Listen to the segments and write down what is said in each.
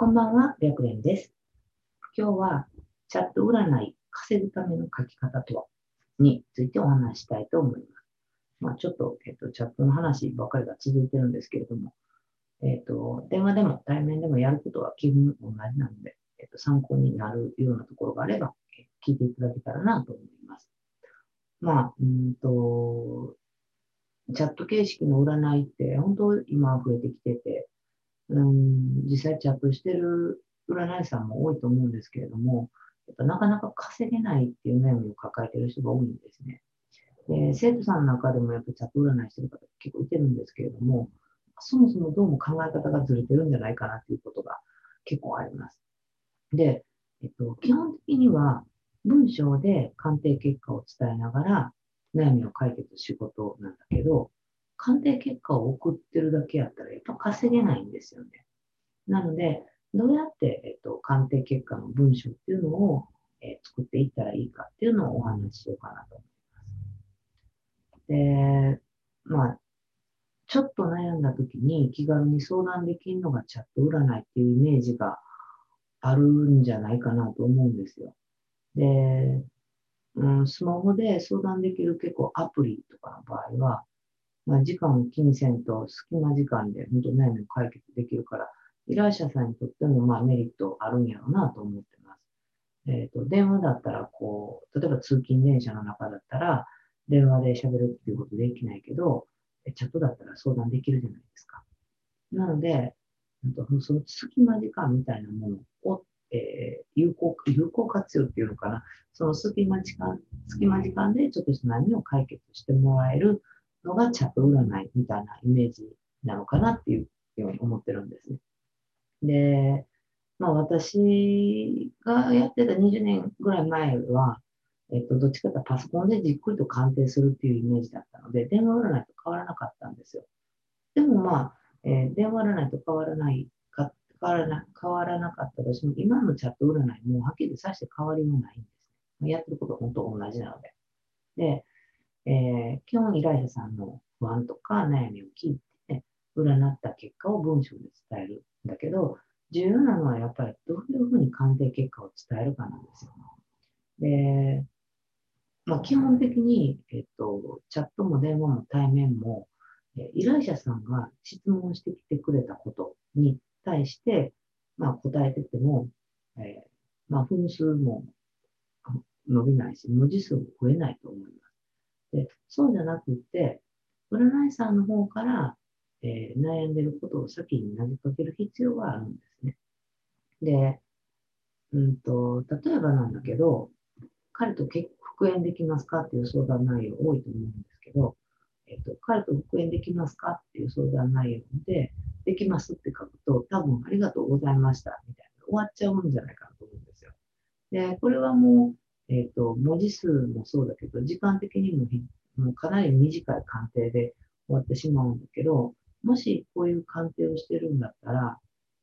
こんばんは、白蓮です。今日はチャット占い稼ぐための書き方とはについてお話したいと思います。まあ、ちょっと、えっと、チャットの話ばかりが続いてるんですけれども、えっと、電話でも対面でもやることは基本同じなので、えっと、参考になるようなところがあれば、聞いていただけたらなと思います。まあ、うんと、チャット形式の占いって本当今増えてきてて、うん、実際チャットしてる占い師さんも多いと思うんですけれども、やっぱなかなか稼げないっていう悩みを抱えてる人が多いんですね。で、生徒さんの中でもやっぱチャット占いしてる方結構いてるんですけれども、そもそもどうも考え方がずれてるんじゃないかなっていうことが結構あります。で、えっと、基本的には文章で鑑定結果を伝えながら悩みを解決仕事なんだけど、鑑定結果を送ってるだけやったらやっぱ稼げないんですよね。なので、どうやって、えっと、鑑定結果の文章っていうのを、えー作っていったらいいかっていうのをお話ししようかなと思います。で、まあ、ちょっと悩んだ時に気軽に相談できるのがチャット占いっていうイメージがあるんじゃないかなと思うんですよ。で、うん、スマホで相談できる結構アプリとかの場合は、まあ、時間を気にせんと隙間時間で本当悩みを解決できるから、依頼者さんにとってもまあメリットあるんやろうなと思ってます。えっ、と、電話だったらこう、例えば通勤電車の中だったら、電話で喋るっていうことできないけど、チャットだったら相談できるじゃないですか。なので、その隙間時間みたいなものを、えー有効、有効活用っていうのかな。その隙間時間、隙間時間でちょっとした悩みを解決してもらえるのがチャット占いみたいなイメージなのかなっていうように思ってるんですね。で、まあ私がやってた20年ぐらい前は、えっと、どっちかというとパソコンでじっくりと鑑定するっていうイメージだったので、電話占いと変わらなかったんですよ。でもまあ、えー電話占いと変わらないか、変わらな変わらなかったとしても、今のチャット占いもはっきりさして変わりもないんです。やってることは本当同じなので。で、えー基本依頼者さんの不安とか悩みを聞いて、占った結果を文章で伝えるんだけど、重要なのはやっぱりどういうふうに鑑定結果を伝えるかなんですよ。で、まあ、基本的に、えっと、チャットも電話も対面も、え依頼者さんが質問してきてくれたことに対して、まあ、答えてても、えーまあ、分数も伸びないし、文字数も増えないと思います。で、そうじゃなくて、占い師さんの方から、えー悩んでることを先に投げかける必要があるんですね。で、うんと、例えばなんだけど、彼と結復縁できますかっていう相談内容多いと思うんですけど、えっと、彼と復縁できますかっていう相談内容で、できますって書くと、多分ありがとうございましたみたいな、終わっちゃうんじゃないかなと思うんですよ。で、これはもう、えっと、文字数もそうだけど、時間的にももうかなり短い鑑定で終わってしまうんだけど、もしこういう鑑定をしてるんだったら、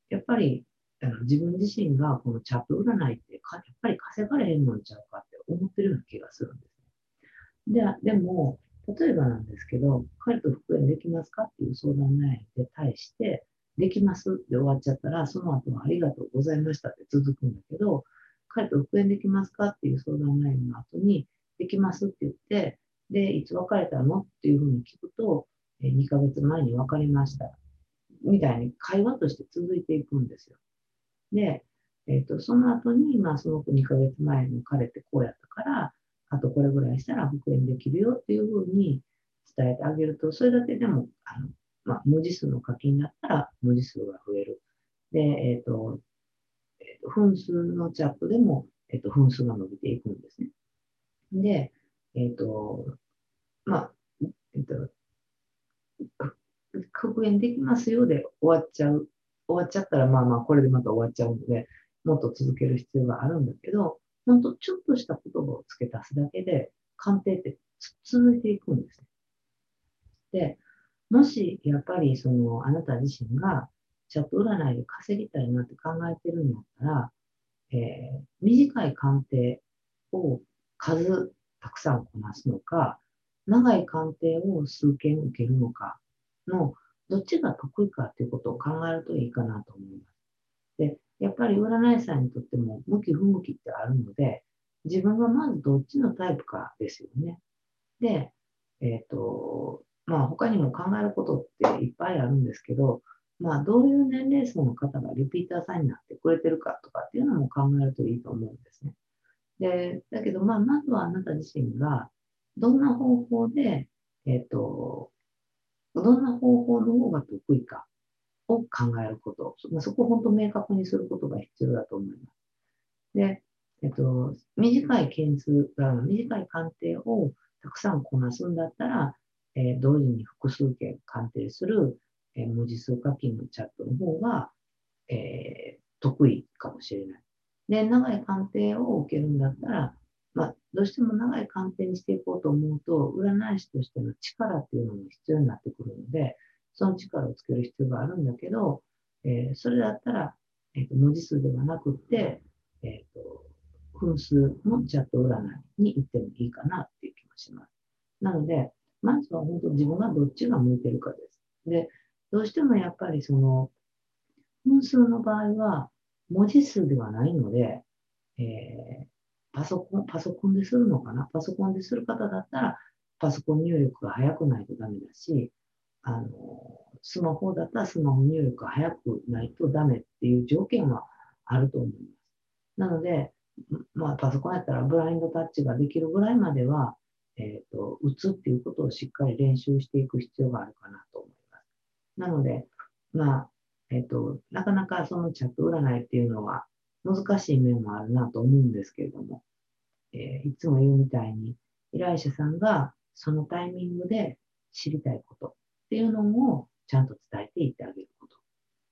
やっぱりあの自分自身がこのチャット占いってかやっぱり稼がれへんのんちゃうかって思ってるような気がするんですね。で、でも、例えばなんですけど、彼と復縁できますかっていう相談内容に対して、できますって終わっちゃったら、その後はありがとうございましたって続くんだけど、彼と復縁できますかっていう相談内容の後に、できますって言って、で、いつ別れたのっていうふうに聞くと、え2ヶ月前に別れました。みたいに会話として続いていくんですよ。で、えっとその後に、まあ、その2ヶ月前の彼ってこうやったから、あとこれぐらいしたら復縁できるよっていうふうに伝えてあげると、それだけでも、あのまあ、文字数の課金だったら文字数が増える。で、えっ、と、えっと分数のチャットでも、えっと分数が伸びていくんですね。で、えっ、と、まあ、えっ、と、復縁できますよで終わっちゃう。終わっちゃったら、まあまあ、これでまた終わっちゃうので、もっと続ける必要があるんだけど、本当ちょっとした言葉を付け足すだけで、鑑定って続いていくんですね。で、もしやっぱりそのあなた自身がチャット占いで稼ぎたいなって考えてるんだったら、えー短い鑑定を数たくさんこなすのか、長い鑑定を数件受けるのかの、どっちが得意かっていうことを考えるといいかなと思います。で、やっぱり占い師さんにとっても向き不向きってあるので、自分がまずどっちのタイプかですよね。で、えっ、ー、と、まあ他にも考えることっていっぱいあるんですけど、まあどういう年齢層の方がリピーターさんになってくれてるかとかっていうのも考えるといいと思うんですね。で、だけどまあまずはあなた自身がどんな方法で、えっ、ー、と、どんな方法の方が得意かを考えること。そこを本当明確にすることが必要だと思います。で、えっと、短い件数、短い鑑定をたくさんこなすんだったら、えー、同時に複数件鑑定する、え、文字数課金のチャットの方が、えー、得意かもしれない。で、長い鑑定を受けるんだったら、まあ、どうしても長い鑑定にしていこうと思うと、占い師としての力っていうのも必要になってくるので、その力をつける必要があるんだけど、えー、それだったら、えーと、文字数ではなくて、えーと、分数のチャット占いに行ってもいいかなっていう気がします。なので、まずは本当自分がどっちが向いてるかです。で、どうしてもやっぱりその、分数の場合は文字数ではないので、えー、パソコン、パソコンでするのかな？パソコンでする方だったら、パソコン入力が早くないとダメだし、あの、スマホだったらスマホ入力が早くないとダメっていう条件はあると思います。なので、まあ、パソコンやったらブラインドタッチができるぐらいまでは、えっ、ー、と、打つっていうことをしっかり練習していく必要があるかなと思います。なので、まあ、えっ、ー、と、なかなかそのチャット占いっていうのは難しい面もあるなと思うんですけれども、えー、いつも言うみたいに、依頼者さんがそのタイミングで知りたいこと、っていうのをちゃんと伝えていってあげること。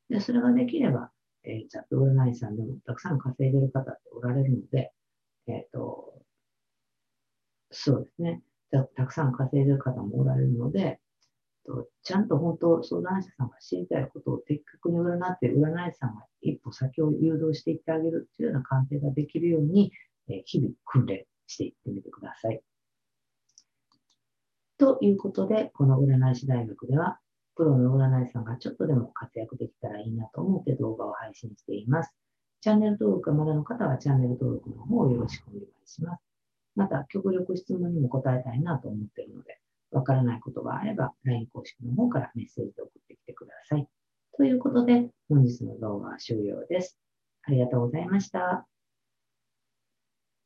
で、それができれば、えー、チャット占いさんでもたくさん稼いでる方っておられるので、えっ、ー、と、そうですねた。たくさん稼いでる方もおられるので、とちゃんと本当相談者さんが知りたいことを的確に占って占い師さんが一歩先を誘導していってあげるというような鑑定ができるように、え、日々訓練していってみてください。ということで、この占い師大学では、プロの占い師さんがちょっとでも活躍できたらいいなと思って動画を配信しています。チャンネル登録がまだの方はチャンネル登録の方をよろしくお願いします。また、極力質問にも答えたいなと思って、わからないことがあれば、LINE 公式の方からメッセージで送ってきてください。ということで、本日の動画は終了です。ありがとうございました。